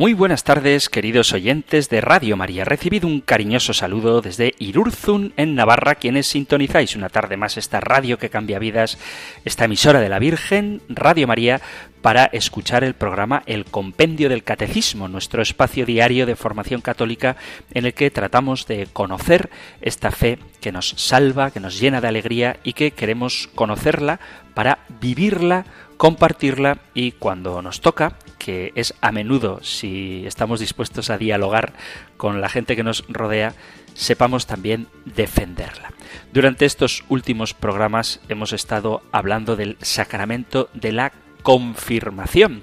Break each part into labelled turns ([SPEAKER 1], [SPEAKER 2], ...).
[SPEAKER 1] Muy buenas tardes, queridos oyentes de Radio María. Recibido un cariñoso saludo desde Irurzun, en Navarra, quienes sintonizáis una tarde más esta radio que cambia vidas, esta emisora de la Virgen, Radio María, para escuchar el programa El Compendio del Catecismo, nuestro espacio diario de formación católica en el que tratamos de conocer esta fe que nos salva, que nos llena de alegría y que queremos conocerla para vivirla, compartirla y cuando nos toca, que es a menudo si estamos dispuestos a dialogar con la gente que nos rodea, sepamos también defenderla. Durante estos últimos programas hemos estado hablando del sacramento de la confirmación.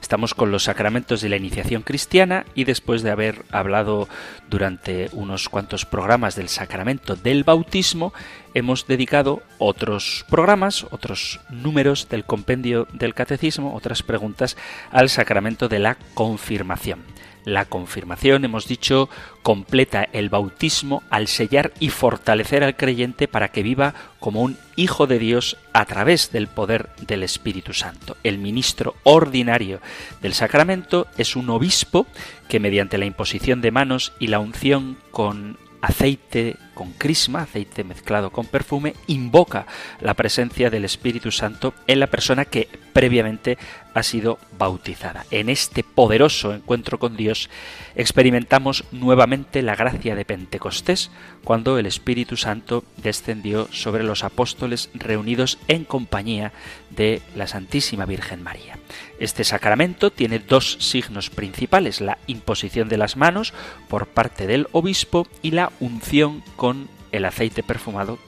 [SPEAKER 1] Estamos con los sacramentos de la iniciación cristiana y después de haber hablado durante unos cuantos programas del sacramento del bautismo, hemos dedicado otros programas, otros números del compendio del catecismo, otras preguntas al sacramento de la confirmación. La confirmación, hemos dicho, completa el bautismo al sellar y fortalecer al creyente para que viva como un hijo de Dios a través del poder del Espíritu Santo. El ministro ordinario del sacramento es un obispo que mediante la imposición de manos y la unción con aceite con crisma, aceite mezclado con perfume, invoca la presencia del Espíritu Santo en la persona que previamente ha sido bautizada. En este poderoso encuentro con Dios experimentamos nuevamente la gracia de Pentecostés, cuando el Espíritu Santo descendió sobre los apóstoles reunidos en compañía de la Santísima Virgen María. Este sacramento tiene dos signos principales, la imposición de las manos por parte del obispo y la unción con el aceite perfumado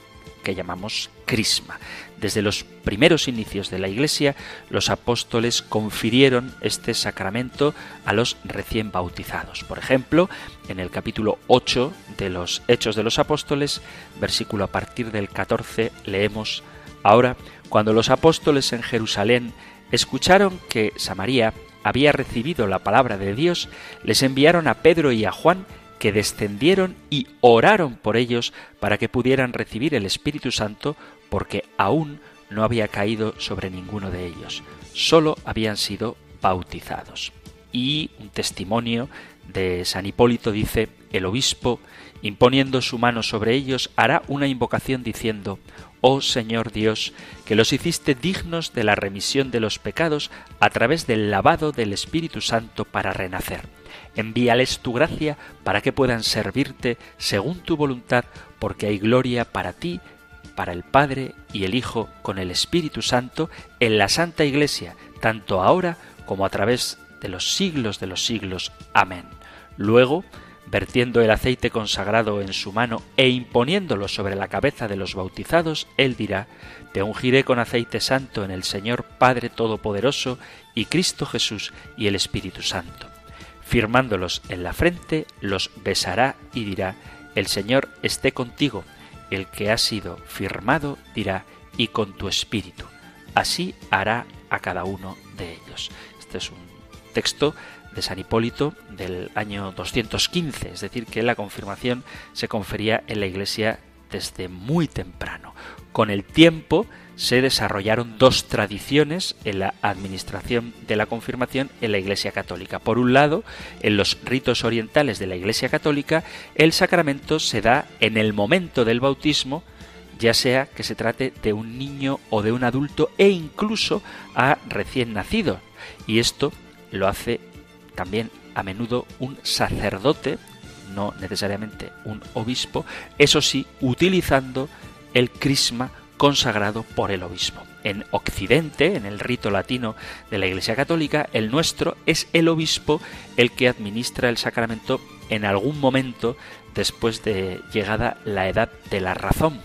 [SPEAKER 1] que llamamos crisma. Desde los primeros inicios de la Iglesia, los apóstoles confirieron este sacramento a los recién bautizados. Por ejemplo, en el capítulo 8 de los Hechos de los Apóstoles, versículo a partir del 14, leemos, Ahora, cuando los apóstoles en Jerusalén escucharon que Samaría había recibido la palabra de Dios, les enviaron a Pedro y a Juan, que descendieron y oraron por ellos para que pudieran recibir el Espíritu Santo, porque aún no había caído sobre ninguno de ellos, solo habían sido bautizados. Y un testimonio de San Hipólito dice, el obispo, imponiendo su mano sobre ellos, hará una invocación diciendo, Oh Señor Dios, que los hiciste dignos de la remisión de los pecados a través del lavado del Espíritu Santo para renacer. Envíales tu gracia para que puedan servirte según tu voluntad, porque hay gloria para ti, para el Padre y el Hijo con el Espíritu Santo en la Santa Iglesia, tanto ahora como a través de los siglos de los siglos. Amén. Luego, vertiendo el aceite consagrado en su mano e imponiéndolo sobre la cabeza de los bautizados, él dirá, Te ungiré con aceite santo en el Señor Padre Todopoderoso y Cristo Jesús y el Espíritu Santo. Firmándolos en la frente, los besará y dirá, El Señor esté contigo. El que ha sido firmado dirá, y con tu espíritu. Así hará a cada uno de ellos. Este es un texto de San Hipólito del año 215, es decir, que la confirmación se confería en la Iglesia desde muy temprano. Con el tiempo se desarrollaron dos tradiciones en la administración de la confirmación en la Iglesia Católica. Por un lado, en los ritos orientales de la Iglesia Católica, el sacramento se da en el momento del bautismo, ya sea que se trate de un niño o de un adulto e incluso a recién nacido. Y esto lo hace también a menudo un sacerdote, no necesariamente un obispo, eso sí, utilizando el crisma consagrado por el obispo. En Occidente, en el rito latino de la Iglesia Católica, el nuestro es el obispo el que administra el sacramento en algún momento después de llegada la edad de la razón.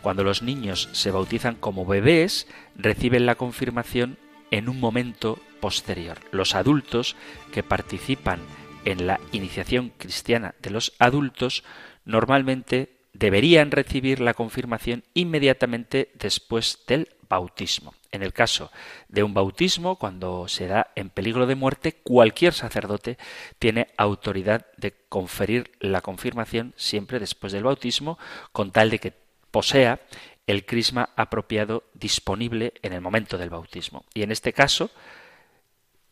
[SPEAKER 1] Cuando los niños se bautizan como bebés, reciben la confirmación en un momento posterior. Los adultos que participan en la iniciación cristiana de los adultos normalmente deberían recibir la confirmación inmediatamente después del bautismo. En el caso de un bautismo, cuando se da en peligro de muerte, cualquier sacerdote tiene autoridad de conferir la confirmación siempre después del bautismo, con tal de que posea el crisma apropiado disponible en el momento del bautismo. Y en este caso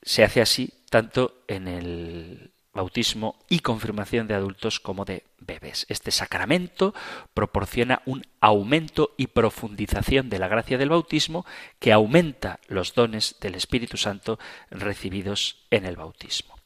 [SPEAKER 1] se hace así tanto en el bautismo y confirmación de adultos como de bebés. Este sacramento proporciona un aumento y profundización de la gracia del bautismo que aumenta los dones del Espíritu Santo recibidos en el bautismo.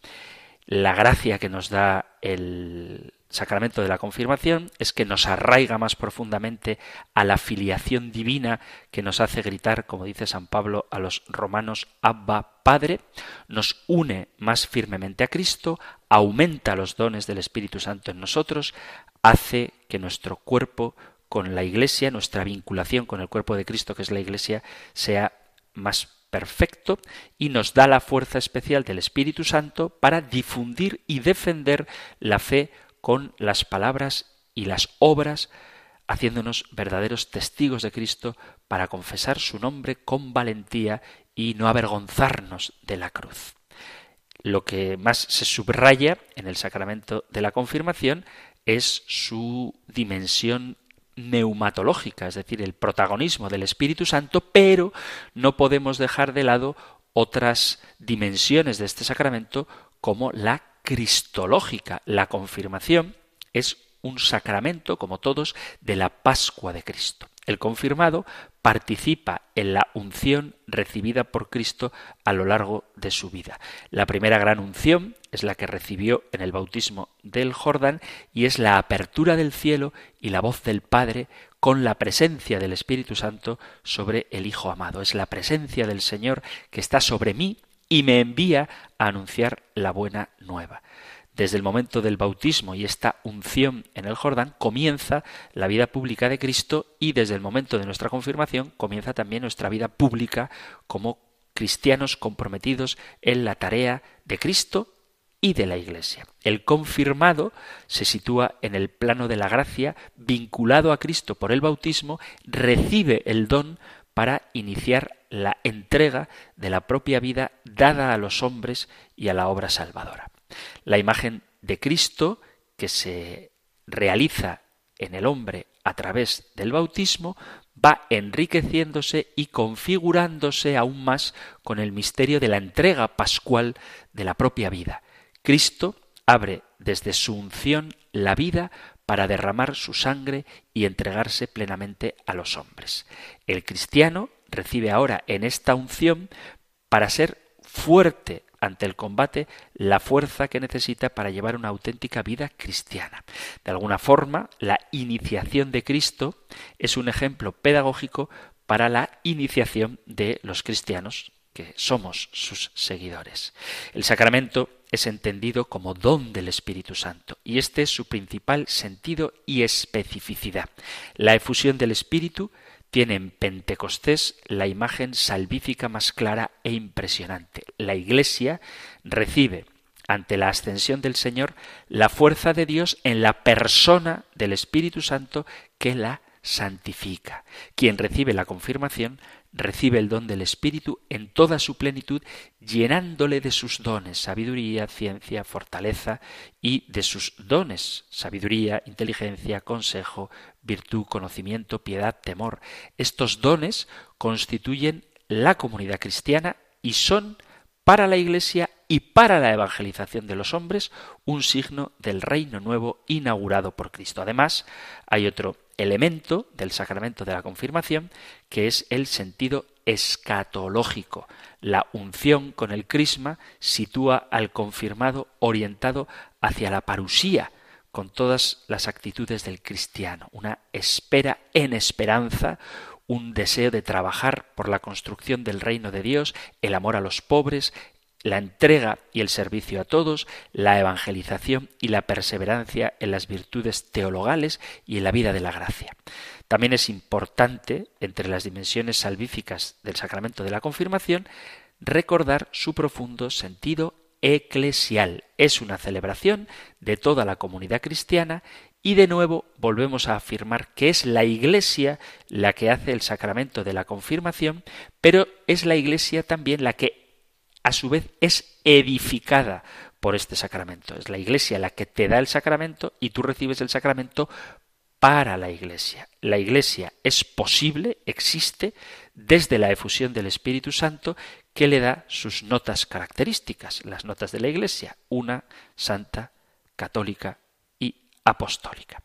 [SPEAKER 1] La gracia que nos da el sacramento de la confirmación es que nos arraiga más profundamente a la filiación divina que nos hace gritar, como dice San Pablo a los romanos, Abba Padre, nos une más firmemente a Cristo, aumenta los dones del Espíritu Santo en nosotros, hace que nuestro cuerpo con la Iglesia, nuestra vinculación con el cuerpo de Cristo, que es la Iglesia, sea más perfecto y nos da la fuerza especial del Espíritu Santo para difundir y defender la fe con las palabras y las obras, haciéndonos verdaderos testigos de Cristo para confesar su nombre con valentía y no avergonzarnos de la cruz. Lo que más se subraya en el sacramento de la confirmación es su dimensión neumatológica, es decir, el protagonismo del Espíritu Santo, pero no podemos dejar de lado otras dimensiones de este sacramento como la cristológica. La confirmación es un sacramento, como todos, de la Pascua de Cristo. El confirmado participa en la unción recibida por Cristo a lo largo de su vida. La primera gran unción es la que recibió en el bautismo del Jordán y es la apertura del cielo y la voz del Padre con la presencia del Espíritu Santo sobre el Hijo amado. Es la presencia del Señor que está sobre mí y me envía a anunciar la buena nueva. Desde el momento del bautismo y esta unción en el Jordán comienza la vida pública de Cristo y desde el momento de nuestra confirmación comienza también nuestra vida pública como cristianos comprometidos en la tarea de Cristo y de la Iglesia. El confirmado se sitúa en el plano de la gracia, vinculado a Cristo por el bautismo, recibe el don para iniciar la entrega de la propia vida dada a los hombres y a la obra salvadora. La imagen de Cristo que se realiza en el hombre a través del bautismo va enriqueciéndose y configurándose aún más con el misterio de la entrega pascual de la propia vida. Cristo abre desde su unción la vida para derramar su sangre y entregarse plenamente a los hombres. El cristiano recibe ahora en esta unción para ser fuerte ante el combate la fuerza que necesita para llevar una auténtica vida cristiana. De alguna forma, la iniciación de Cristo es un ejemplo pedagógico para la iniciación de los cristianos que somos sus seguidores. El sacramento es entendido como don del Espíritu Santo y este es su principal sentido y especificidad. La efusión del Espíritu tiene en Pentecostés la imagen salvífica más clara e impresionante. La Iglesia recibe ante la ascensión del Señor la fuerza de Dios en la persona del Espíritu Santo que la santifica. Quien recibe la confirmación recibe el don del Espíritu en toda su plenitud, llenándole de sus dones, sabiduría, ciencia, fortaleza, y de sus dones, sabiduría, inteligencia, consejo, virtud, conocimiento, piedad, temor. Estos dones constituyen la comunidad cristiana y son para la Iglesia y para la evangelización de los hombres un signo del reino nuevo inaugurado por Cristo. Además, hay otro elemento del sacramento de la confirmación que es el sentido escatológico. La unción con el crisma sitúa al confirmado orientado hacia la parusía, con todas las actitudes del cristiano, una espera en esperanza, un deseo de trabajar por la construcción del reino de Dios, el amor a los pobres, la entrega y el servicio a todos, la evangelización y la perseverancia en las virtudes teologales y en la vida de la gracia. También es importante, entre las dimensiones salvíficas del sacramento de la confirmación, recordar su profundo sentido eclesial. Es una celebración de toda la comunidad cristiana Y de nuevo volvemos a afirmar que es la Iglesia la que hace el sacramento de la confirmación, pero es la Iglesia también la que a su vez es edificada por este sacramento. Es la Iglesia la que te da el sacramento y tú recibes el sacramento para la Iglesia. La Iglesia es posible, existe, desde la efusión del Espíritu Santo que le da sus notas características, las notas de la Iglesia, una, santa, católica y apostólica.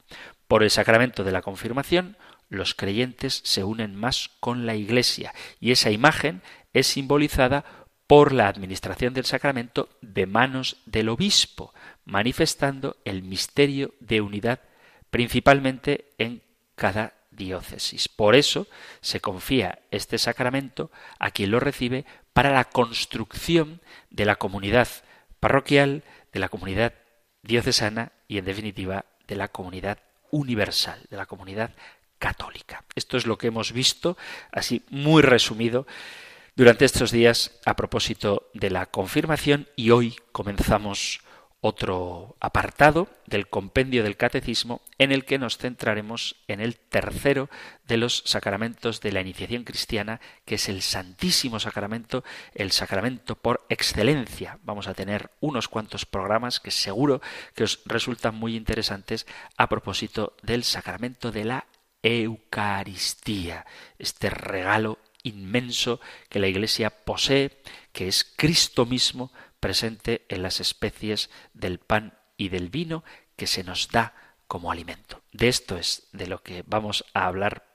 [SPEAKER 1] Por el sacramento de la confirmación, los creyentes se unen más con la Iglesia y esa imagen es simbolizada por la administración del sacramento de manos del obispo, manifestando el misterio de unidad principalmente en cada diócesis. Por eso se confía este sacramento a quien lo recibe para la construcción de la comunidad parroquial, de la comunidad diocesana y, en definitiva, de la comunidad universal, de la comunidad católica. Esto es lo que hemos visto, así muy resumido, durante estos días a propósito de la confirmación y hoy comenzamos otro apartado del compendio del catecismo en el que nos centraremos en el tercero de los sacramentos de la iniciación cristiana, que es el Santísimo Sacramento, el sacramento por excelencia. Vamos a tener unos cuantos programas que seguro que os resultan muy interesantes a propósito del sacramento de la Eucaristía, este regalo inmenso que la Iglesia posee, que es Cristo mismo, presente en las especies del pan y del vino que se nos da como alimento. De esto es de lo que vamos a hablar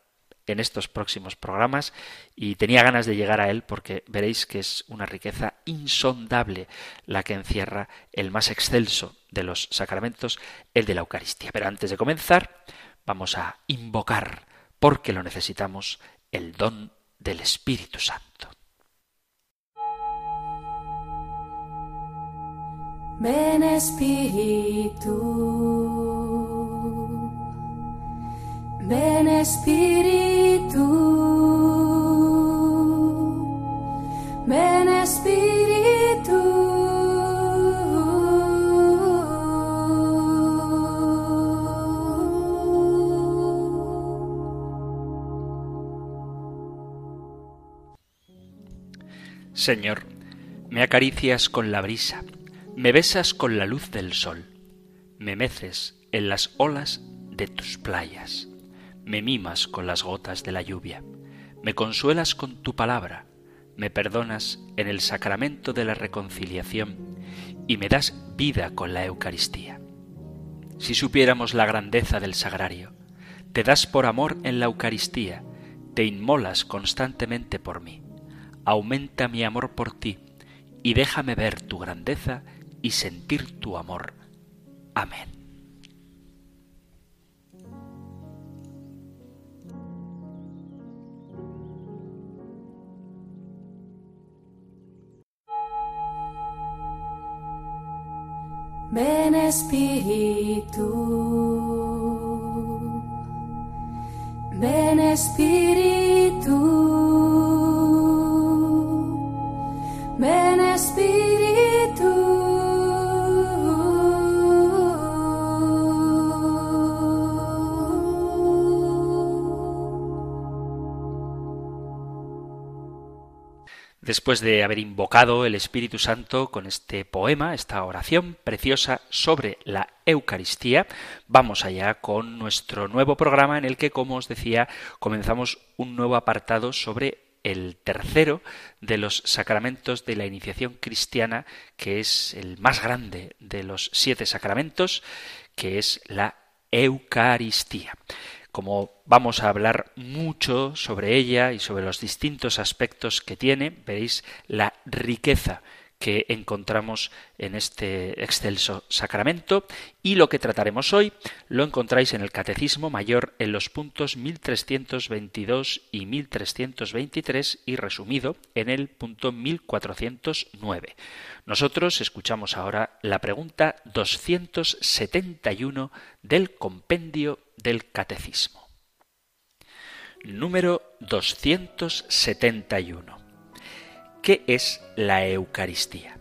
[SPEAKER 1] en estos próximos programas y tenía ganas de llegar a él porque veréis que es una riqueza insondable la que encierra el más excelso de los sacramentos, el de la Eucaristía. Pero antes de comenzar, vamos a invocar, porque lo necesitamos, el don del Espíritu Santo.
[SPEAKER 2] Ven Espíritu, ven Espíritu, ven Espíritu.
[SPEAKER 1] Señor, me acaricias con la brisa me besas con la luz del sol, me meces en las olas de tus playas, me mimas con las gotas de la lluvia, me consuelas con tu palabra, me perdonas en el sacramento de la reconciliación y me das vida con la Eucaristía. Si supiéramos la grandeza del sagrario, te das por amor en la Eucaristía, te inmolas constantemente por mí. Aumenta mi amor por ti y déjame ver tu grandeza y sentir tu amor. Amén.
[SPEAKER 2] Ven Espíritu, ven Espíritu, ven Espíritu.
[SPEAKER 1] Después de haber invocado el Espíritu Santo con este poema, esta oración preciosa sobre la Eucaristía, vamos allá con nuestro nuevo programa en el que, como os decía, comenzamos un nuevo apartado sobre el tercero de los sacramentos de la iniciación cristiana, que es el más grande de los siete sacramentos, que es la Eucaristía. Como vamos a hablar mucho sobre ella y sobre los distintos aspectos que tiene, veréis la riqueza que encontramos en este excelso sacramento y lo que trataremos hoy lo encontráis en el Catecismo Mayor en los puntos 1322 y 1323 y resumido en el punto 1409. Nosotros escuchamos ahora la pregunta 271 del compendio del Catecismo. Número 271. ¿Qué es la Eucaristía?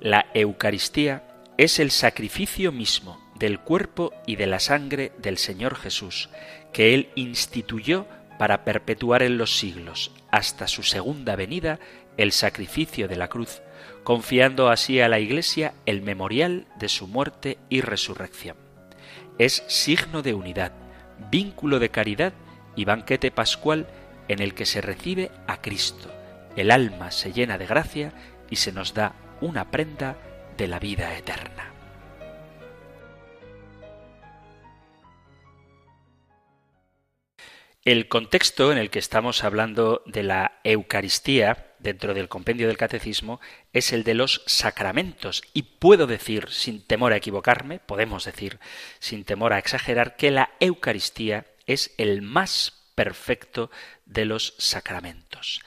[SPEAKER 1] La Eucaristía es el sacrificio mismo del cuerpo y de la sangre del Señor Jesús, que Él instituyó para perpetuar en los siglos, hasta su segunda venida, el sacrificio de la cruz, confiando así a la Iglesia el memorial de su muerte y resurrección. Es signo de unidad, vínculo de caridad y banquete pascual en el que se recibe a Cristo. El alma se llena de gracia y se nos da una prenda de la vida eterna. El contexto en el que estamos hablando de la Eucaristía dentro del compendio del Catecismo es el de los sacramentos y puedo decir, sin temor a equivocarme, podemos decir, sin temor a exagerar, que la Eucaristía es el más perfecto de los sacramentos.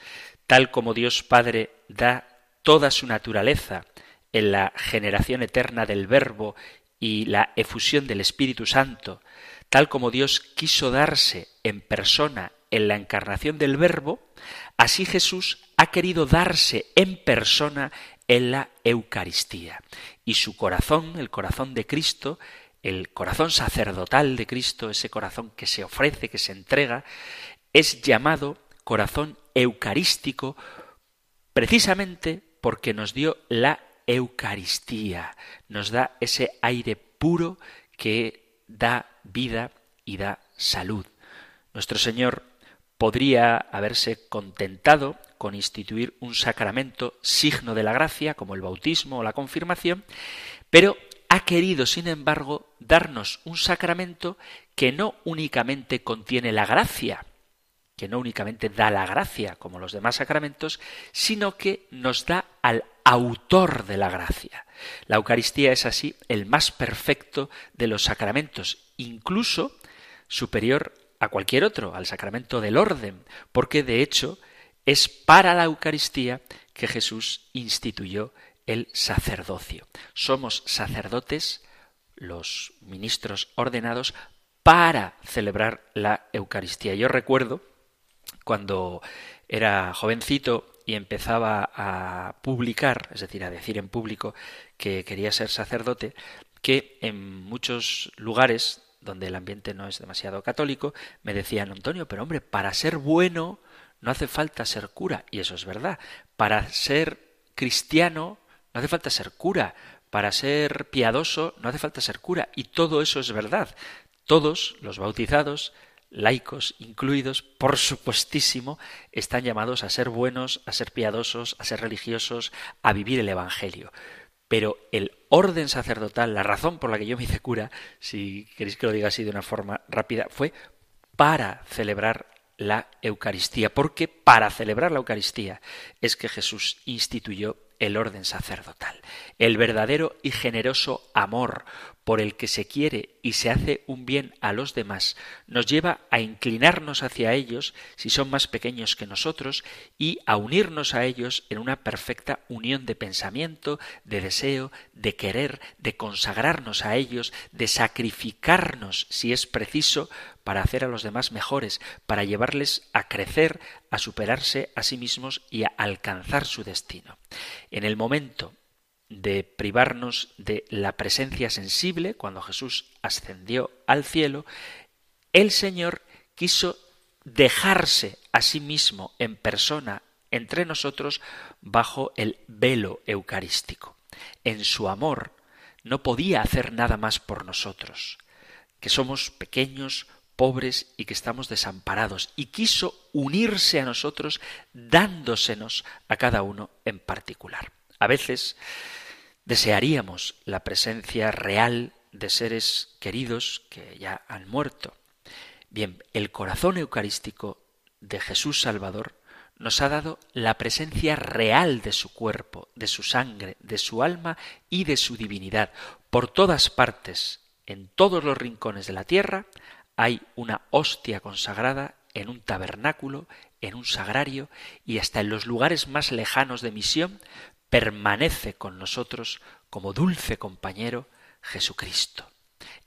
[SPEAKER 1] Tal como Dios Padre da toda su naturaleza en la generación eterna del Verbo y la efusión del Espíritu Santo, tal como Dios quiso darse en persona en la encarnación del Verbo, así Jesús ha querido darse en persona en la Eucaristía. Y su corazón, el corazón de Cristo, el corazón sacerdotal de Cristo, ese corazón que se ofrece, que se entrega, es llamado corazón eucarístico precisamente porque nos dio la Eucaristía, nos da ese aire puro que da vida y da salud. Nuestro Señor podría haberse contentado con instituir un sacramento signo de la gracia, como el bautismo o la confirmación, pero ha querido, sin embargo, darnos un sacramento que no únicamente contiene la gracia, que no únicamente da la gracia, como los demás sacramentos, sino que nos da al autor de la gracia. La Eucaristía es así el más perfecto de los sacramentos, incluso superior a cualquier otro, al sacramento del orden, porque de hecho es para la Eucaristía que Jesús instituyó el sacerdocio. Somos sacerdotes, los ministros ordenados, para celebrar la Eucaristía. Yo recuerdo cuando era jovencito y empezaba a publicar, es decir, a decir en público que quería ser sacerdote, que en muchos lugares donde el ambiente no es demasiado católico, me decían, Antonio, pero hombre, para ser bueno no hace falta ser cura, y eso es verdad. Para ser cristiano no hace falta ser cura. Para ser piadoso no hace falta ser cura. Y todo eso es verdad. Todos los bautizados, laicos incluidos, por supuestísimo, están llamados a ser buenos, a ser piadosos, a ser religiosos, a vivir el Evangelio. Pero el orden sacerdotal, la razón por la que yo me hice cura, si queréis que lo diga así de una forma rápida, fue para celebrar la Eucaristía, porque para celebrar la Eucaristía es que Jesús instituyó el orden sacerdotal, el verdadero y generoso amor por el que se quiere y se hace un bien a los demás, nos lleva a inclinarnos hacia ellos si son más pequeños que nosotros y a unirnos a ellos en una perfecta unión de pensamiento, de deseo, de querer, de consagrarnos a ellos, de sacrificarnos si es preciso para hacer a los demás mejores, para llevarles a crecer, a superarse a sí mismos y a alcanzar su destino. En el momento de privarnos de la presencia sensible, cuando Jesús ascendió al cielo, el Señor quiso dejarse a sí mismo en persona entre nosotros bajo el velo eucarístico. En su amor no podía hacer nada más por nosotros, que somos pequeños, pobres y que estamos desamparados, y quiso unirse a nosotros dándosenos a cada uno en particular. A veces desearíamos la presencia real de seres queridos que ya han muerto. Bien, el corazón eucarístico de Jesús Salvador nos ha dado la presencia real de su cuerpo, de su sangre, de su alma y de su divinidad. Por todas partes, en todos los rincones de la tierra, hay una hostia consagrada en un tabernáculo, en un sagrario y hasta en los lugares más lejanos de misión permanece con nosotros como dulce compañero Jesucristo.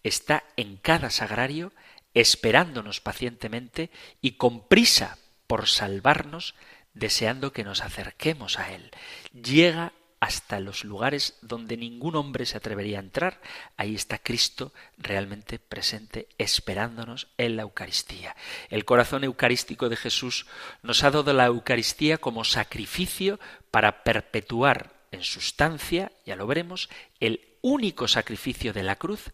[SPEAKER 1] Está en cada sagrario esperándonos pacientemente y con prisa por salvarnos, deseando que nos acerquemos a Él. Llega hasta los lugares donde ningún hombre se atrevería a entrar, ahí está Cristo realmente presente, esperándonos en la Eucaristía. El corazón eucarístico de Jesús nos ha dado la Eucaristía como sacrificio para perpetuar en sustancia, ya lo veremos, el único sacrificio de la cruz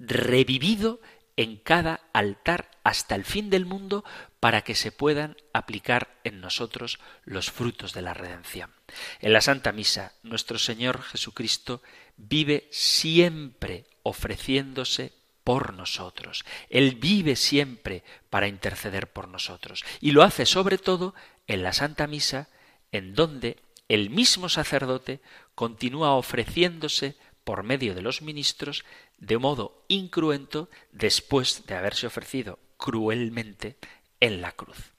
[SPEAKER 1] revivido en cada altar hasta el fin del mundo para que se puedan aplicar en nosotros los frutos de la redención. En la Santa Misa, nuestro Señor Jesucristo vive siempre ofreciéndose por nosotros. Él vive siempre para interceder por nosotros. Y lo hace sobre todo en la Santa Misa, en donde el mismo sacerdote continúa ofreciéndose por medio de los ministros de modo incruento después de haberse ofrecido cruelmente en la cruz.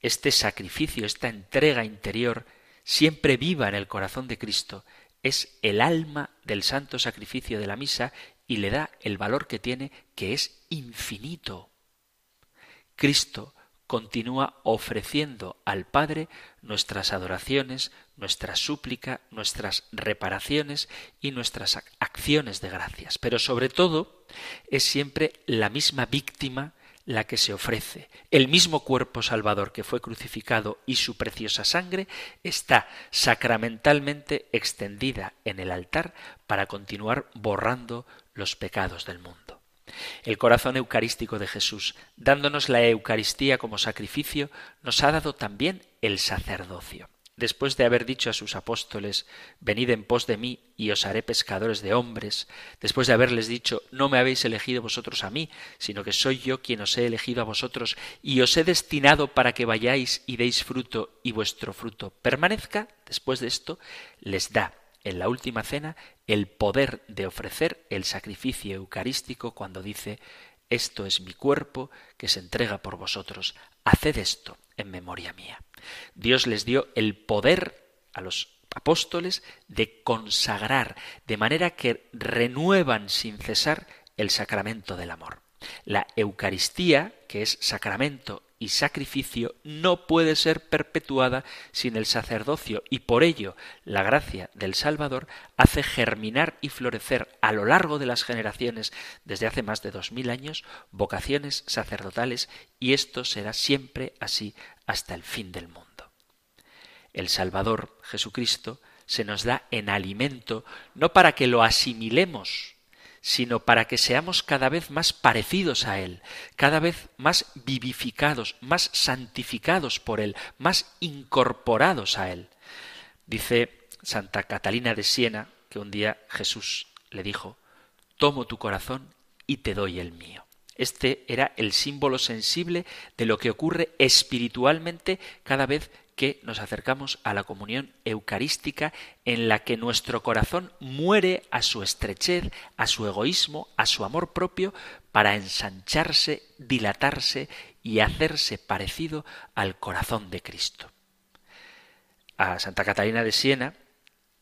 [SPEAKER 1] Este sacrificio, esta entrega interior, siempre viva en el corazón de Cristo, es el alma del santo sacrificio de la misa y le da el valor que tiene, que es infinito. Cristo continúa ofreciendo al Padre nuestras adoraciones, nuestra súplica, nuestras reparaciones y nuestras acciones de gracias. Pero sobre todo es siempre la misma víctima la que se ofrece. El mismo cuerpo salvador que fue crucificado y su preciosa sangre está sacramentalmente extendida en el altar para continuar borrando los pecados del mundo. El corazón eucarístico de Jesús, dándonos la Eucaristía como sacrificio, nos ha dado también el sacerdocio. Después de haber dicho a sus apóstoles, Venid en pos de mí y os haré pescadores de hombres, después de haberles dicho, No me habéis elegido vosotros a mí, sino que soy yo quien os he elegido a vosotros, y os he destinado para que vayáis y deis fruto, y vuestro fruto permanezca, después de esto, les da en la última cena el poder de ofrecer el sacrificio eucarístico cuando dice esto es mi cuerpo que se entrega por vosotros. Haced esto en memoria mía. Dios les dio el poder a los apóstoles de consagrar, de manera que renuevan sin cesar el sacramento del amor. La Eucaristía, que es sacramento y sacrificio no puede ser perpetuada sin el sacerdocio y por ello la gracia del Salvador hace germinar y florecer a lo largo de las generaciones desde hace más de dos mil años vocaciones sacerdotales y esto será siempre así hasta el fin del mundo. El Salvador, Jesucristo, se nos da en alimento no para que lo asimilemos sino para que seamos cada vez más parecidos a Él, cada vez más vivificados, más santificados por Él, más incorporados a Él. Dice Santa Catalina de Siena que un día Jesús le dijo, Tomo tu corazón y te doy el mío. Este era el símbolo sensible de lo que ocurre espiritualmente cada vez que nos acercamos a la comunión eucarística en la que nuestro corazón muere a su estrechez, a su egoísmo, a su amor propio, para ensancharse, dilatarse y hacerse parecido al corazón de Cristo. A Santa Catalina de Siena,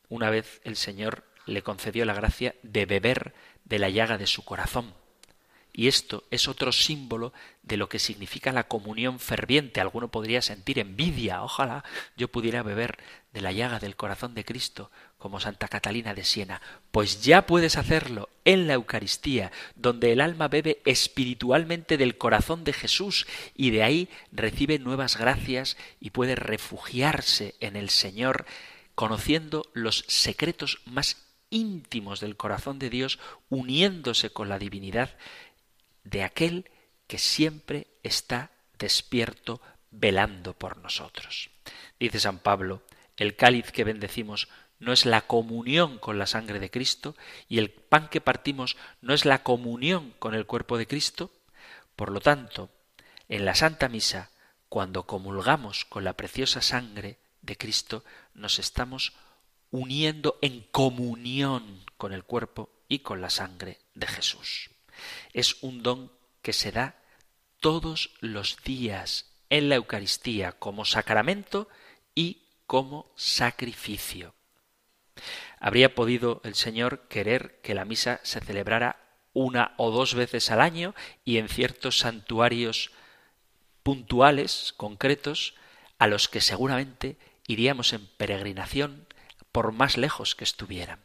[SPEAKER 1] una vez el Señor le concedió la gracia de beber de la llaga de su corazón y esto es otro símbolo de lo que significa la comunión ferviente. Alguno podría sentir envidia. Ojalá yo pudiera beber de la llaga del corazón de Cristo como Santa Catalina de Siena. Pues ya puedes hacerlo en la Eucaristía, donde el alma bebe espiritualmente del corazón de Jesús y de ahí recibe nuevas gracias y puede refugiarse en el Señor, conociendo los secretos más íntimos del corazón de Dios, uniéndose con la divinidad de aquel que siempre está despierto velando por nosotros. Dice San Pablo, el cáliz que bendecimos no es la comunión con la sangre de Cristo y el pan que partimos no es la comunión con el cuerpo de Cristo. Por lo tanto, en la Santa Misa, cuando comulgamos con la preciosa sangre de Cristo, nos estamos uniendo en comunión con el cuerpo y con la sangre de Jesús. Es un don que se da todos los días en la Eucaristía como sacramento y como sacrificio. Habría podido el Señor querer que la misa se celebrara una o dos veces al año y en ciertos santuarios puntuales, concretos, a los que seguramente iríamos en peregrinación por más lejos que estuvieran.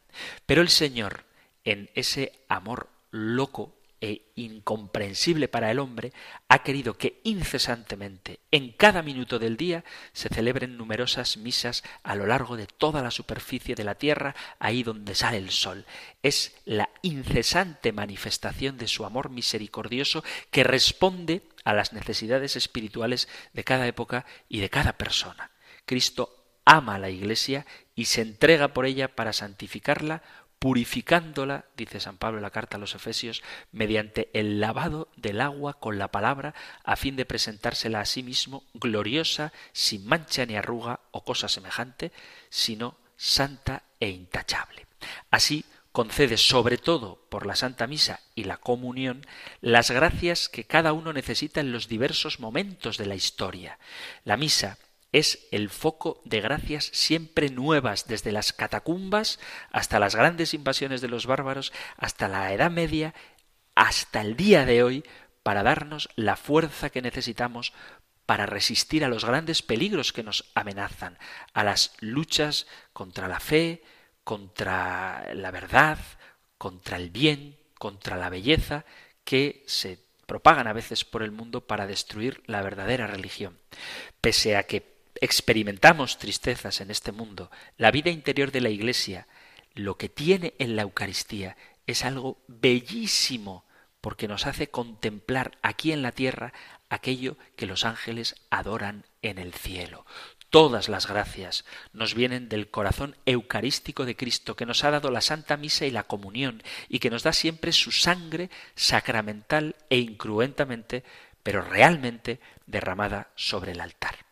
[SPEAKER 1] Pero el Señor, en ese amor loco e incomprensible para el hombre, ha querido que incesantemente, en cada minuto del día, se celebren numerosas misas a lo largo de toda la superficie de la tierra, ahí donde sale el sol. Es la incesante manifestación de su amor misericordioso que responde a las necesidades espirituales de cada época y de cada persona. Cristo ama a la Iglesia y se entrega por ella para santificarla, purificándola, dice San Pablo en la carta a los Efesios, mediante el lavado del agua con la palabra, a fin de presentársela a sí mismo gloriosa, sin mancha ni arruga o cosa semejante, sino santa e intachable. Así concede sobre todo por la Santa Misa y la comunión las gracias que cada uno necesita en los diversos momentos de la historia. La misa es el foco de gracias siempre nuevas, desde las catacumbas hasta las grandes invasiones de los bárbaros, hasta la Edad Media, hasta el día de hoy, para darnos la fuerza que necesitamos para resistir a los grandes peligros que nos amenazan, a las luchas contra la fe, contra la verdad, contra el bien, contra la belleza, que se propagan a veces por el mundo para destruir la verdadera religión. Pese a que experimentamos tristezas en este mundo, la vida interior de la Iglesia, lo que tiene en la Eucaristía, es algo bellísimo, porque nos hace contemplar aquí en la tierra aquello que los ángeles adoran en el cielo. Todas las gracias nos vienen del corazón eucarístico de Cristo, que nos ha dado la Santa Misa y la comunión, y que nos da siempre su sangre sacramental e incruentamente, pero realmente derramada sobre el altar.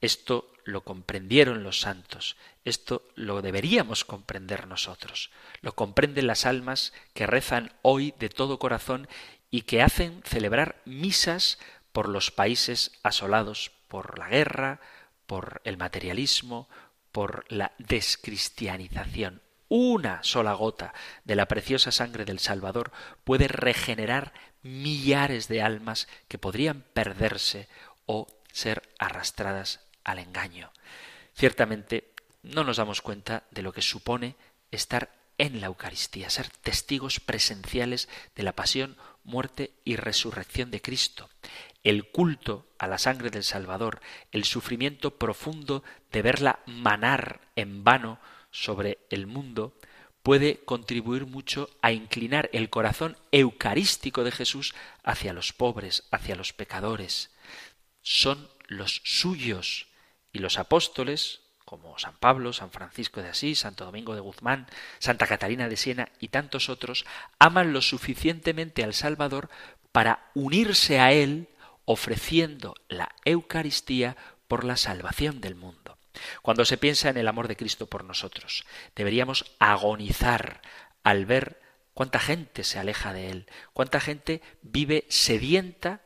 [SPEAKER 1] Esto lo comprendieron los santos, esto lo deberíamos comprender nosotros. Lo comprenden las almas que rezan hoy de todo corazón y que hacen celebrar misas por los países asolados por la guerra, por el materialismo, por la descristianización. Una sola gota de la preciosa sangre del Salvador puede regenerar millares de almas que podrían perderse o ser arrastradas al engaño. Ciertamente no nos damos cuenta de lo que supone estar en la Eucaristía, ser testigos presenciales de la pasión, muerte y resurrección de Cristo. El culto a la sangre del Salvador, el sufrimiento profundo de verla manar en vano sobre el mundo, puede contribuir mucho a inclinar el corazón eucarístico de Jesús hacia los pobres, hacia los pecadores. Son los suyos y los apóstoles, como San Pablo, San Francisco de Asís, Santo Domingo de Guzmán, Santa Catalina de Siena y tantos otros, aman lo suficientemente al Salvador para unirse a Él ofreciendo la Eucaristía por la salvación del mundo. Cuando se piensa en el amor de Cristo por nosotros, deberíamos agonizar al ver cuánta gente se aleja de Él, cuánta gente vive sedienta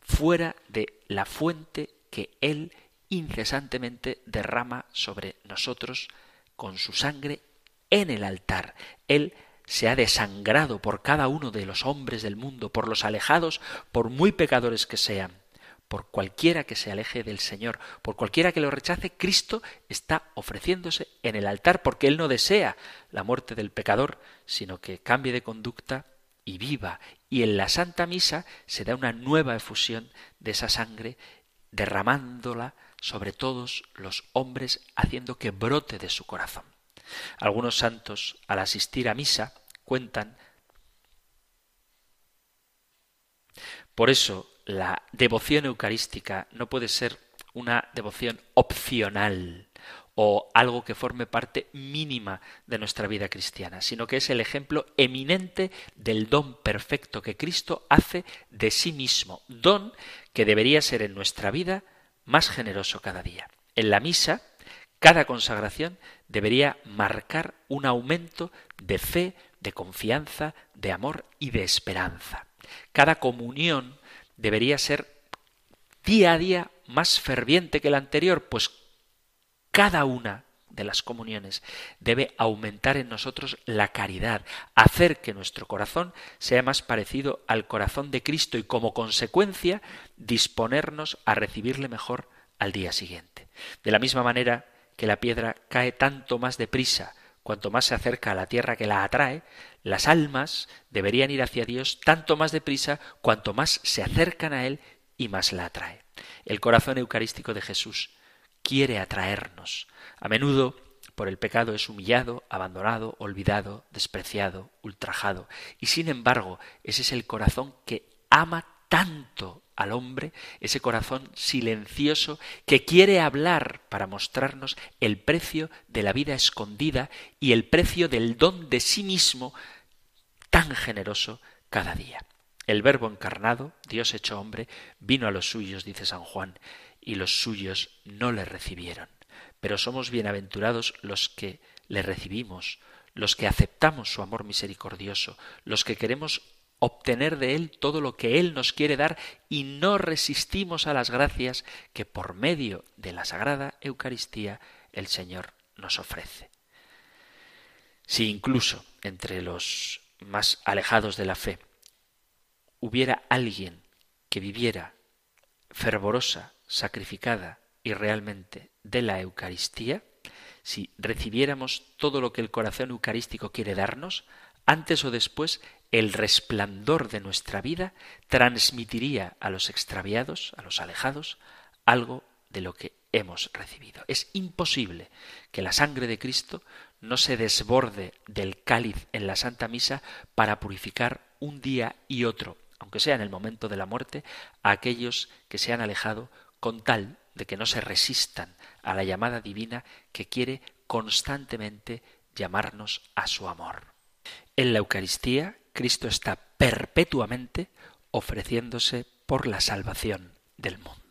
[SPEAKER 1] fuera de la fuente que Él incesantemente derrama sobre nosotros con su sangre en el altar. Él se ha desangrado por cada uno de los hombres del mundo, por los alejados, por muy pecadores que sean, por cualquiera que se aleje del Señor, por cualquiera que lo rechace, Cristo está ofreciéndose en el altar porque Él no desea la muerte del pecador, sino que cambie de conducta y viva. Y en la Santa Misa se da una nueva efusión de esa sangre, derramándola sobre todos los hombres, haciendo que brote de su corazón. Algunos santos, al asistir a misa, cuentan Por eso, la devoción eucarística no puede ser una devoción opcional o algo que forme parte mínima de nuestra vida cristiana, sino que es el ejemplo eminente del don perfecto que Cristo hace de sí mismo, don que debería ser en nuestra vida más generoso cada día. En la misa, cada consagración debería marcar un aumento de fe, de confianza, de amor y de esperanza. Cada comunión debería ser día a día más ferviente que la anterior, pues cada una de las comuniones debe aumentar en nosotros la caridad, hacer que nuestro corazón sea más parecido al corazón de Cristo y como consecuencia disponernos a recibirle mejor al día siguiente. De la misma manera que la piedra cae tanto más deprisa cuanto más se acerca a la tierra que la atrae, las almas deberían ir hacia Dios tanto más deprisa cuanto más se acercan a Él y más la atrae. El corazón eucarístico de Jesús quiere atraernos. A menudo por el pecado es humillado, abandonado, olvidado, despreciado, ultrajado. Y sin embargo, ese es el corazón que ama tanto al hombre, ese corazón silencioso que quiere hablar para mostrarnos el precio de la vida escondida y el precio del don de sí mismo tan generoso cada día. El Verbo encarnado, Dios hecho hombre, vino a los suyos, dice San Juan, y los suyos no le recibieron. Pero somos bienaventurados los que le recibimos, los que aceptamos su amor misericordioso, los que queremos obtener de Él todo lo que Él nos quiere dar y no resistimos a las gracias que por medio de la Sagrada Eucaristía el Señor nos ofrece. Si incluso entre los más alejados de la fe hubiera alguien que viviera fervorosa, sacrificada y realmente de la Eucaristía, si recibiéramos todo lo que el corazón eucarístico quiere darnos, antes o después el resplandor de nuestra vida transmitiría a los extraviados, a los alejados, algo de lo que hemos recibido. Es imposible que la sangre de Cristo no se desborde del cáliz en la Santa Misa para purificar un día y otro, aunque sea en el momento de la muerte, a aquellos que se han alejado con tal de que no se resistan a la llamada divina que quiere constantemente llamarnos a su amor. En la Eucaristía, Cristo está perpetuamente ofreciéndose por la salvación del mundo.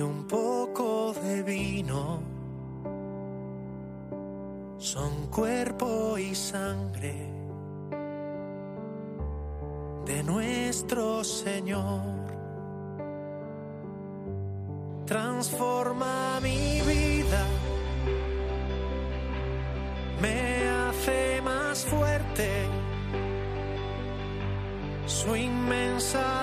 [SPEAKER 3] Un poco de vino son cuerpo y sangre de nuestro Señor. Transforma mi vida, me hace más fuerte. Su inmensa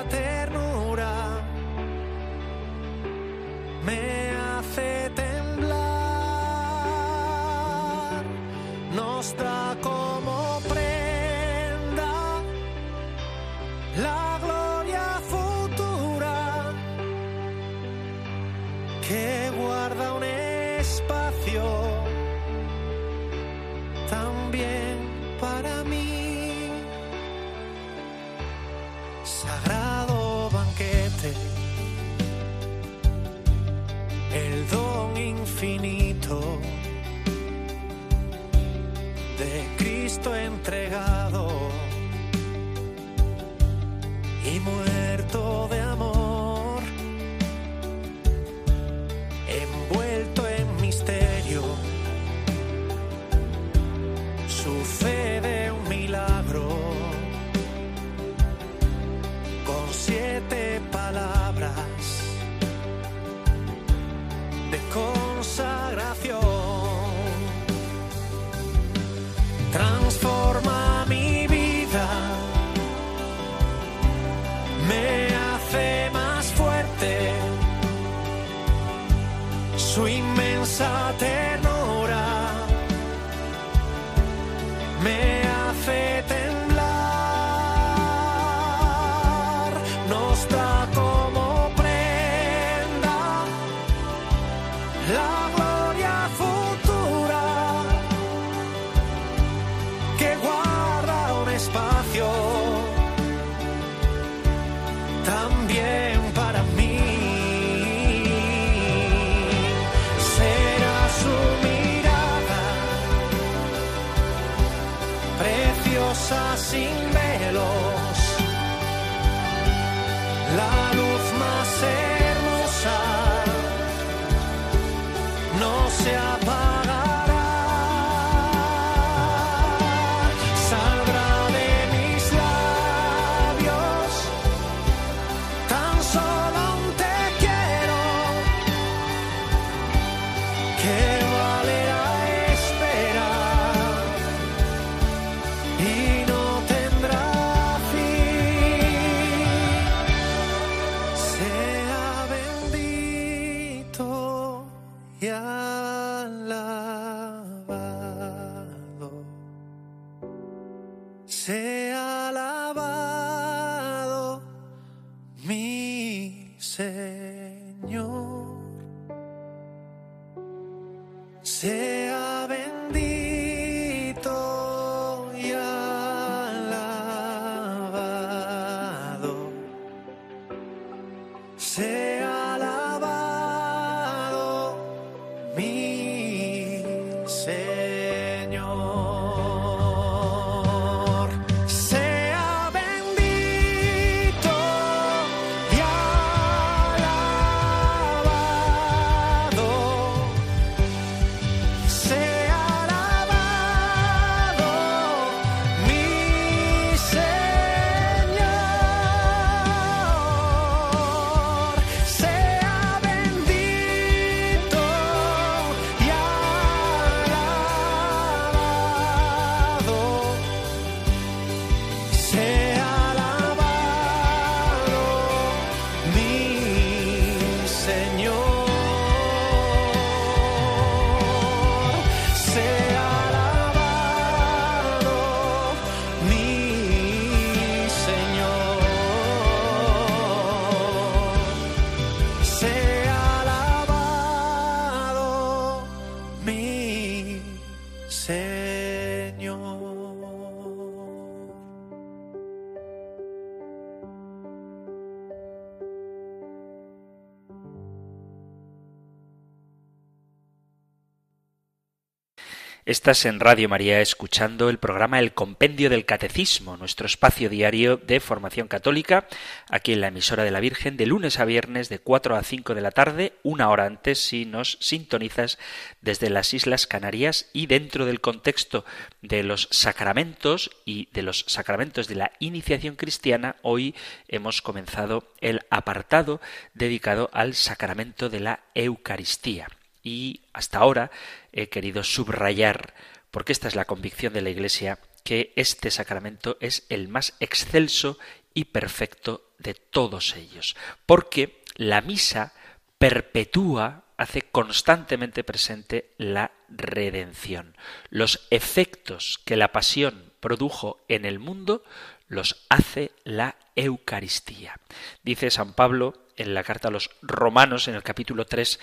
[SPEAKER 1] Estás en Radio María escuchando el programa El Compendio del Catecismo, nuestro espacio diario de formación católica, aquí en la emisora de la Virgen, de lunes a viernes de 4 a 5 de la tarde, una hora antes si nos sintonizas desde las Islas Canarias y dentro del contexto de los sacramentos y de los sacramentos de la iniciación cristiana, hoy hemos comenzado el apartado dedicado al sacramento de la Eucaristía y hasta ahora he querido subrayar, porque esta es la convicción de la Iglesia, que este sacramento es el más excelso y perfecto de todos ellos, porque la misa perpetúa, hace constantemente presente la redención. Los efectos que la pasión produjo en el mundo los hace la Eucaristía. Dice San Pablo en la carta a los Romanos, en el capítulo 3,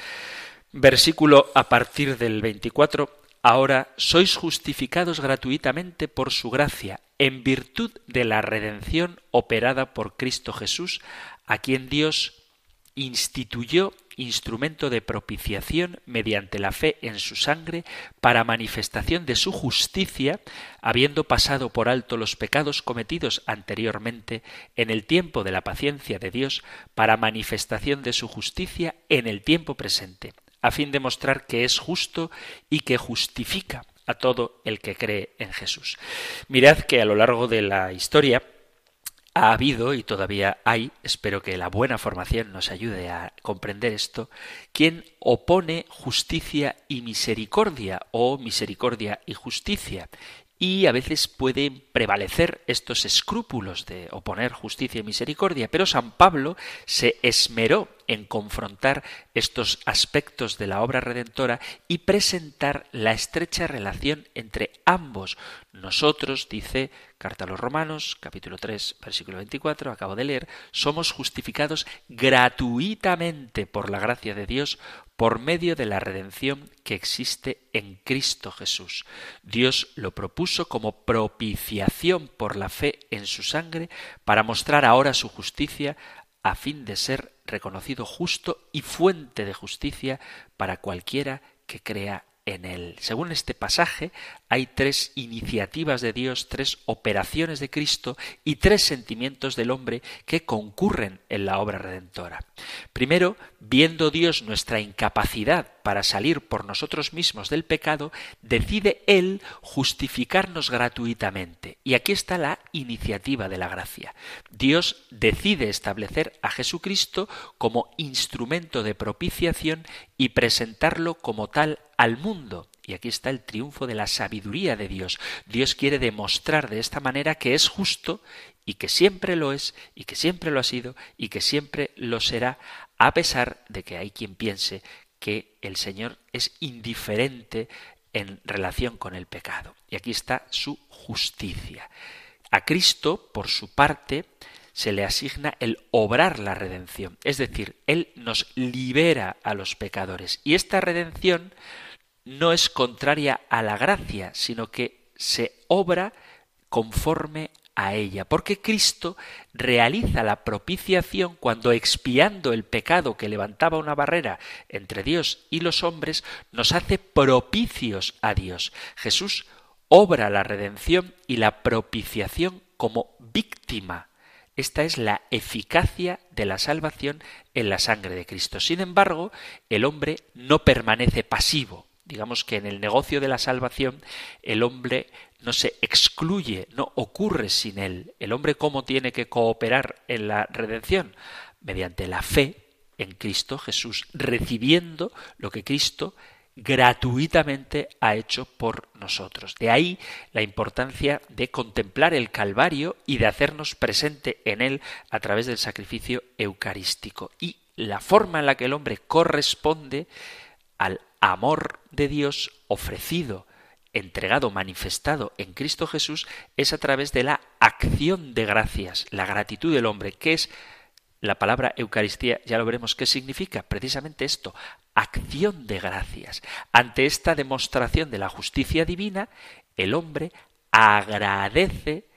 [SPEAKER 1] Versículo a partir del 24. Ahora sois justificados gratuitamente por su gracia, en virtud de la redención operada por Cristo Jesús, a quien Dios instituyó instrumento de propiciación mediante la fe en su sangre para manifestación de su justicia, habiendo pasado por alto los pecados cometidos anteriormente en el tiempo de la paciencia de Dios, para manifestación de su justicia en el tiempo presente a fin de mostrar que es justo y que justifica a todo el que cree en Jesús. Mirad que a lo largo de la historia ha habido y todavía hay, espero que la buena formación nos ayude a comprender esto, quien opone justicia y misericordia o misericordia y justicia. Y a veces pueden prevalecer estos escrúpulos de oponer justicia y misericordia, pero San Pablo se esmeró en confrontar estos aspectos de la obra redentora y presentar la estrecha relación entre ambos. Nosotros, dice Carta a los Romanos, capítulo 3, versículo 24, acabo de leer, somos justificados gratuitamente por la gracia de Dios por medio de la redención que existe en Cristo Jesús. Dios lo propuso como propiciación por la fe en su sangre para mostrar ahora su justicia a fin de ser reconocido justo y fuente de justicia para cualquiera que crea en él. Según este pasaje, hay tres iniciativas de Dios, tres operaciones de Cristo y tres sentimientos del hombre que concurren en la obra redentora. Primero, viendo Dios nuestra incapacidad para salir por nosotros mismos del pecado, decide Él justificarnos gratuitamente. Y aquí está la iniciativa de la gracia. Dios decide establecer a Jesucristo como instrumento de propiciación y presentarlo como tal al mundo. Y aquí está el triunfo de la sabiduría de Dios. Dios quiere demostrar de esta manera que es justo y que siempre lo es y que siempre lo ha sido y que siempre lo será, a pesar de que hay quien piense que el Señor es indiferente en relación con el pecado. Y aquí está su justicia. A Cristo, por su parte, se le asigna el obrar la redención, es decir, Él nos libera a los pecadores. Y esta redención no es contraria a la gracia, sino que se obra conforme a ella, porque Cristo realiza la propiciación cuando expiando el pecado que levantaba una barrera entre Dios y los hombres, nos hace propicios a Dios. Jesús obra la redención y la propiciación como víctima. Esta es la eficacia de la salvación en la sangre de Cristo. Sin embargo, el hombre no permanece pasivo. Digamos que en el negocio de la salvación el hombre no se excluye, no ocurre sin él. El hombre cómo tiene que cooperar en la redención? Mediante la fe en Cristo Jesús, recibiendo lo que Cristo gratuitamente ha hecho por nosotros. De ahí la importancia de contemplar el Calvario y de hacernos presente en él a través del sacrificio eucarístico. Y la forma en la que el hombre corresponde al amor de Dios ofrecido, entregado, manifestado en Cristo Jesús, es a través de la acción de gracias, la gratitud del hombre, que es la palabra Eucaristía, ya lo veremos qué significa, precisamente esto, acción de gracias. Ante esta demostración de la justicia divina, el hombre agradece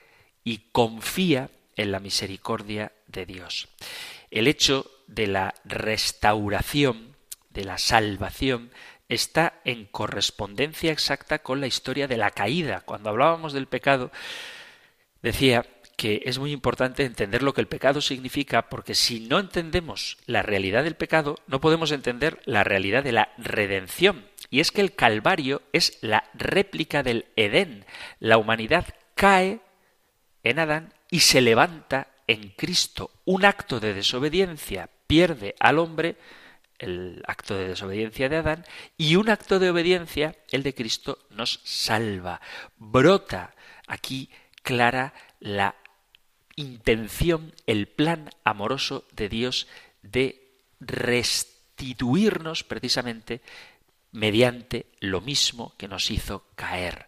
[SPEAKER 1] y confía en la misericordia de Dios. El hecho de la restauración, de la salvación, está en correspondencia exacta con la historia de la caída. Cuando hablábamos del pecado, decía que es muy importante entender lo que el pecado significa, porque si no entendemos la realidad del pecado, no podemos entender la realidad de la redención. Y es que el Calvario es la réplica del Edén. La humanidad cae en Adán y se levanta en Cristo. Un acto de desobediencia pierde al hombre, el acto de desobediencia de Adán, y un acto de obediencia, el de Cristo, nos salva. Brota aquí clara la intención, el plan amoroso de Dios de restituirnos precisamente mediante lo mismo que nos hizo caer.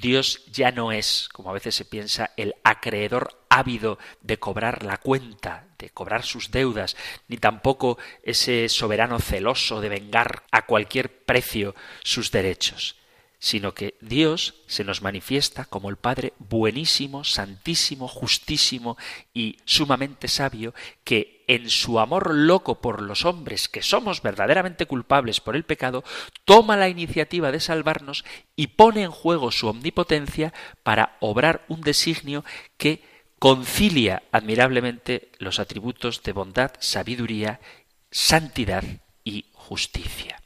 [SPEAKER 1] Dios ya no es, como a veces se piensa, el acreedor ávido de cobrar la cuenta, de cobrar sus deudas, ni tampoco ese soberano celoso de vengar a cualquier precio sus derechos sino que Dios se nos manifiesta como el Padre buenísimo, santísimo, justísimo y sumamente sabio, que en su amor loco por los hombres, que somos verdaderamente culpables por el pecado, toma la iniciativa de salvarnos y pone en juego su omnipotencia para obrar un designio que concilia admirablemente los atributos de bondad, sabiduría, santidad y justicia.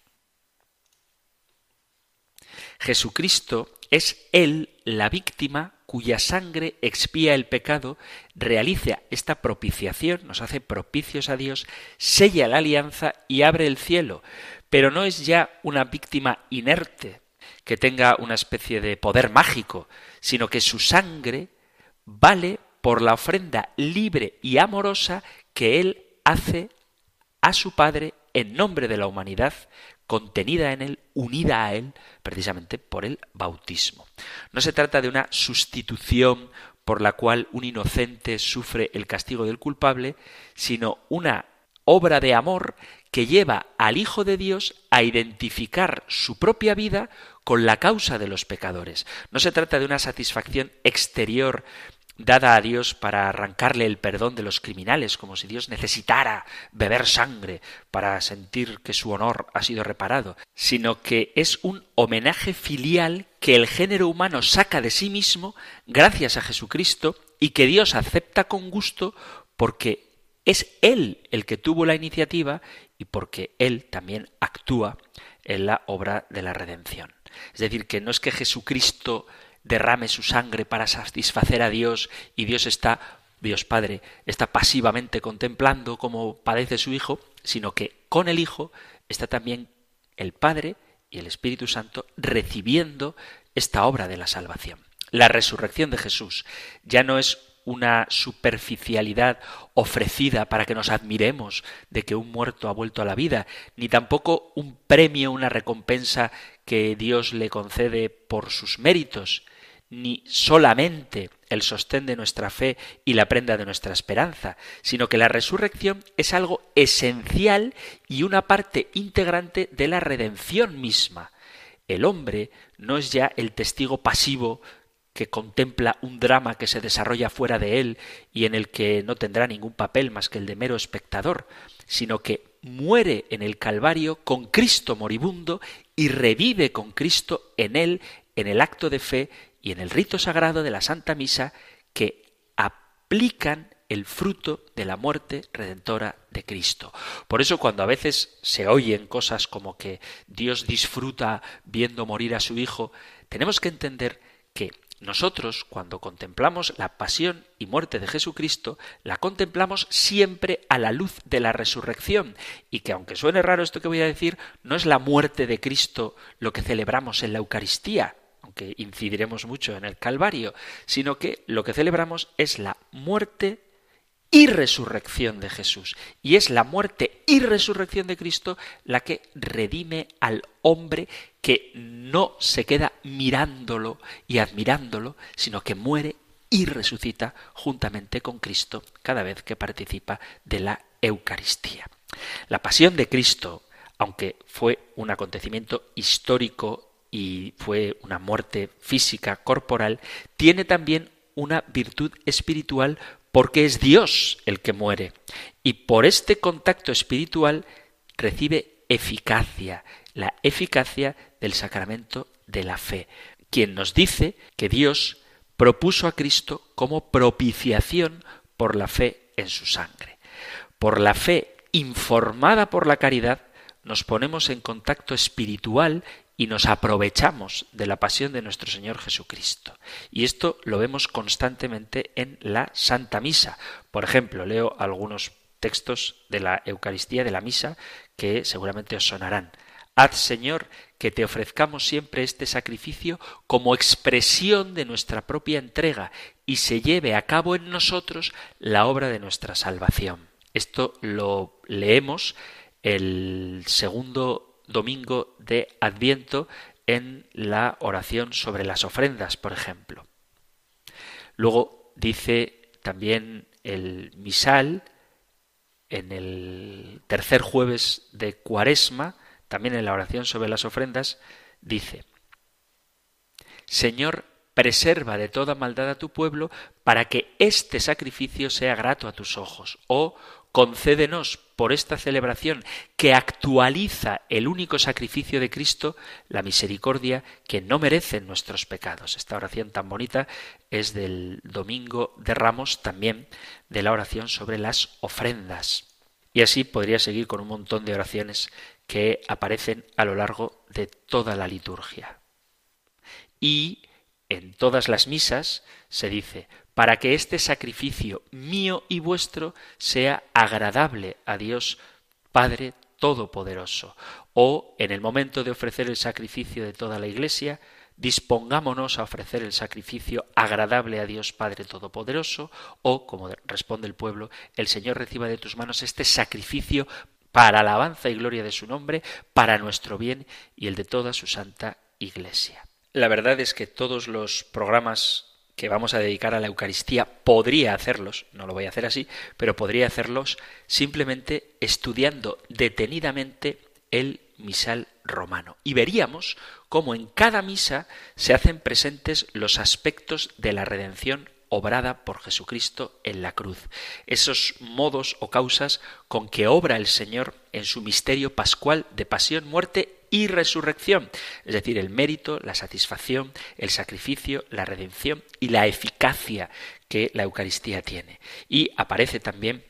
[SPEAKER 1] Jesucristo es Él la víctima cuya sangre expía el pecado, realiza esta propiciación, nos hace propicios a Dios, sella la alianza y abre el cielo. Pero no es ya una víctima inerte, que tenga una especie de poder mágico, sino que su sangre vale por la ofrenda libre y amorosa que Él hace a su Padre en nombre de la humanidad, contenida en él, unida a él, precisamente por el bautismo. No se trata de una sustitución por la cual un inocente sufre el castigo del culpable, sino una obra de amor que lleva al Hijo de Dios a identificar su propia vida con la causa de los pecadores. No se trata de una satisfacción exterior dada a Dios para arrancarle el perdón de los criminales, como si Dios necesitara beber sangre para sentir que su honor ha sido reparado, sino que es un homenaje filial que el género humano saca de sí mismo gracias a Jesucristo y que Dios acepta con gusto porque es Él el que tuvo la iniciativa y porque Él también actúa en la obra de la redención. Es decir, que no es que Jesucristo derrame su sangre para satisfacer a Dios y Dios está, Dios Padre, está pasivamente contemplando cómo padece su Hijo, sino que con el Hijo está también el Padre y el Espíritu Santo recibiendo esta obra de la salvación. La resurrección de Jesús ya no es una superficialidad ofrecida para que nos admiremos de que un muerto ha vuelto a la vida, ni tampoco un premio, una recompensa que Dios le concede por sus méritos, ni solamente el sostén de nuestra fe y la prenda de nuestra esperanza, sino que la resurrección es algo esencial y una parte integrante de la redención misma. El hombre no es ya el testigo pasivo que contempla un drama que se desarrolla fuera de él y en el que no tendrá ningún papel más que el de mero espectador, sino que muere en el Calvario con Cristo moribundo y revive con Cristo en él en el acto de fe y en el rito sagrado de la Santa Misa que aplican el fruto de la muerte redentora de Cristo. Por eso cuando a veces se oyen cosas como que Dios disfruta viendo morir a su Hijo, tenemos que entender que nosotros, cuando contemplamos la pasión y muerte de Jesucristo, la contemplamos siempre a la luz de la resurrección, y que aunque suene raro esto que voy a decir, no es la muerte de Cristo lo que celebramos en la Eucaristía, aunque incidiremos mucho en el Calvario, sino que lo que celebramos es la muerte y resurrección de Jesús. Y es la muerte y resurrección de Cristo la que redime al hombre que no se queda mirándolo y admirándolo, sino que muere y resucita juntamente con Cristo cada vez que participa de la Eucaristía. La pasión de Cristo, aunque fue un acontecimiento histórico y fue una muerte física, corporal, tiene también una virtud espiritual porque es Dios el que muere. Y por este contacto espiritual recibe eficacia, la eficacia del sacramento de la fe, quien nos dice que Dios propuso a Cristo como propiciación por la fe en su sangre. Por la fe informada por la caridad, nos ponemos en contacto espiritual y nos aprovechamos de la pasión de nuestro Señor Jesucristo. Y esto lo vemos constantemente en la Santa Misa. Por ejemplo, leo algunos textos de la Eucaristía, de la Misa, que seguramente os sonarán. Haz, Señor, que te ofrezcamos siempre este sacrificio como expresión de nuestra propia entrega y se lleve a cabo en nosotros la obra de nuestra salvación. Esto lo leemos el segundo domingo de Adviento en la oración sobre las ofrendas, por ejemplo. Luego dice también el misal en el tercer jueves de Cuaresma, también en la oración sobre las ofrendas, dice, Señor, preserva de toda maldad a tu pueblo para que este sacrificio sea grato a tus ojos. O concédenos por esta celebración que actualiza el único sacrificio de Cristo, la misericordia que no merecen nuestros pecados. Esta oración tan bonita es del Domingo de Ramos, también de la oración sobre las ofrendas. Y así podría seguir con un montón de oraciones que aparecen a lo largo de toda la liturgia. Y en todas las misas se dice, para que este sacrificio mío y vuestro sea agradable a Dios Padre Todopoderoso. O, en el momento de ofrecer el sacrificio de toda la Iglesia, dispongámonos a ofrecer el sacrificio agradable a Dios Padre Todopoderoso, o, como responde el pueblo, el Señor reciba de tus manos este sacrificio para alabanza y gloria de su nombre, para nuestro bien y el de toda su santa Iglesia. La verdad es que todos los programas que vamos a dedicar a la Eucaristía podría hacerlos, no lo voy a hacer así, pero podría hacerlos simplemente estudiando detenidamente el misal romano. Y veríamos cómo en cada misa se hacen presentes los aspectos de la redención obrada por Jesucristo en la cruz. Esos modos o causas con que obra el Señor en su misterio pascual de pasión, muerte y resurrección, es decir, el mérito, la satisfacción, el sacrificio, la redención y la eficacia que la Eucaristía tiene. Y aparece también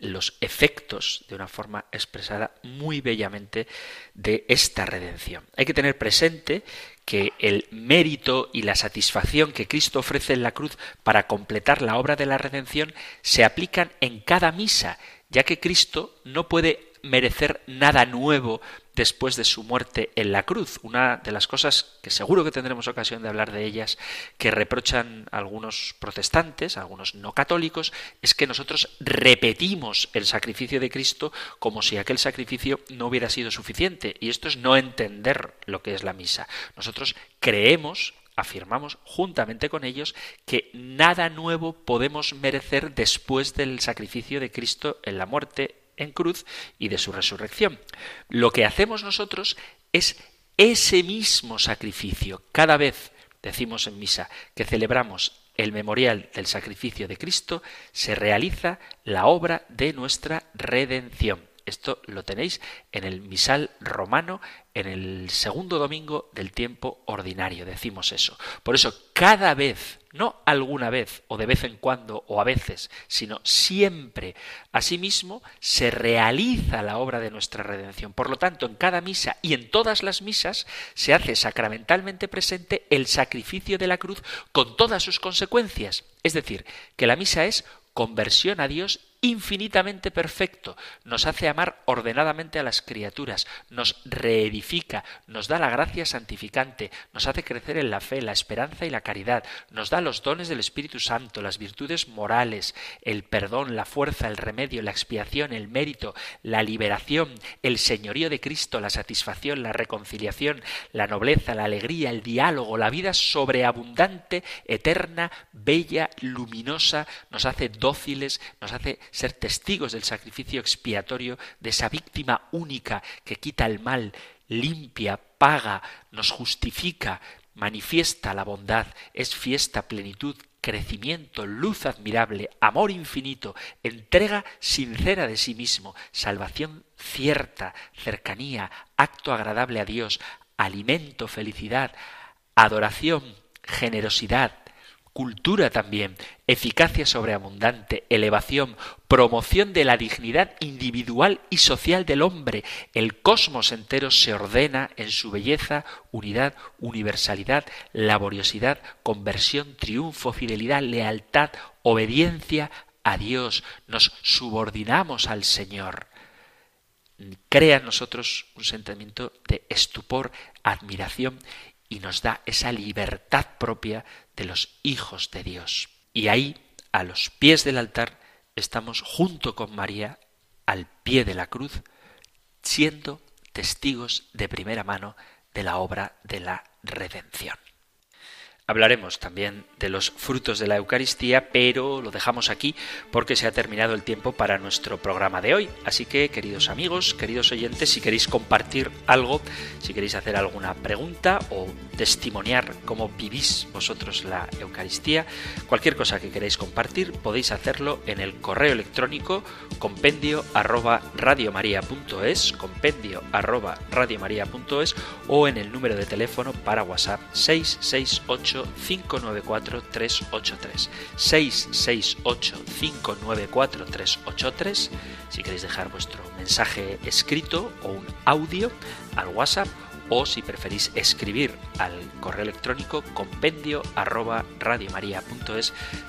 [SPEAKER 1] los efectos de una forma expresada muy bellamente de esta redención. Hay que tener presente que el mérito y la satisfacción que Cristo ofrece en la cruz para completar la obra de la redención se aplican en cada misa, ya que Cristo no puede merecer nada nuevo después de su muerte en la cruz. Una de las cosas que seguro que tendremos ocasión de hablar de ellas, que reprochan algunos protestantes, algunos no católicos, es que nosotros repetimos el sacrificio de Cristo como si aquel sacrificio no hubiera sido suficiente. Y esto es no entender lo que es la misa. Nosotros creemos afirmamos juntamente con ellos que nada nuevo podemos merecer después del sacrificio de Cristo en la muerte en cruz y de su resurrección. Lo que hacemos nosotros es ese mismo sacrificio. Cada vez, decimos en misa, que celebramos el memorial del sacrificio de Cristo, se realiza la obra de nuestra redención. Esto lo tenéis en el misal romano, en el segundo domingo del tiempo ordinario, decimos eso. Por eso, cada vez, no alguna vez o de vez en cuando o a veces, sino siempre, asimismo, se realiza la obra de nuestra redención. Por lo tanto, en cada misa y en todas las misas se hace sacramentalmente presente el sacrificio de la cruz con todas sus consecuencias. Es decir, que la misa es conversión a Dios infinitamente perfecto, nos hace amar ordenadamente a las criaturas, nos reedifica, nos da la gracia santificante, nos hace crecer en la fe, la esperanza y la caridad, nos da los dones del Espíritu Santo, las virtudes morales, el perdón, la fuerza, el remedio, la expiación, el mérito, la liberación, el señorío de Cristo, la satisfacción, la reconciliación, la nobleza, la alegría, el diálogo, la vida sobreabundante, eterna, bella, luminosa, nos hace dóciles, nos hace ser testigos del sacrificio expiatorio de esa víctima única que quita el mal, limpia, paga, nos justifica, manifiesta la bondad, es fiesta, plenitud, crecimiento, luz admirable, amor infinito, entrega sincera de sí mismo, salvación cierta, cercanía, acto agradable a Dios, alimento, felicidad, adoración, generosidad, cultura también, eficacia sobreabundante, elevación, promoción de la dignidad individual y social del hombre. El cosmos entero se ordena en su belleza, unidad, universalidad, laboriosidad, conversión, triunfo, fidelidad, lealtad, obediencia a Dios. Nos subordinamos al Señor. Crea en nosotros un sentimiento de estupor, admiración y nos da esa libertad propia de los hijos de Dios. Y ahí, a los pies del altar, estamos junto con María, al pie de la cruz, siendo testigos de primera mano de la obra de la redención. Hablaremos también de los frutos de la Eucaristía, pero lo dejamos aquí porque se ha terminado el tiempo para nuestro programa de hoy. Así que, queridos amigos, queridos oyentes, si queréis compartir algo, si queréis hacer alguna pregunta o testimoniar cómo vivís vosotros la Eucaristía, cualquier cosa que queráis compartir, podéis hacerlo en el correo electrónico compendio arroba compendio arroba o en el número de teléfono para WhatsApp 668 594 383 668 594 383 si queréis dejar vuestro mensaje escrito o un audio al WhatsApp o si preferís escribir al correo electrónico compendio arroba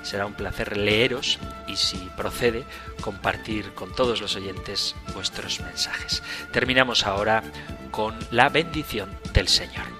[SPEAKER 1] será un placer leeros y si procede compartir con todos los oyentes vuestros mensajes. Terminamos ahora con la bendición del Señor.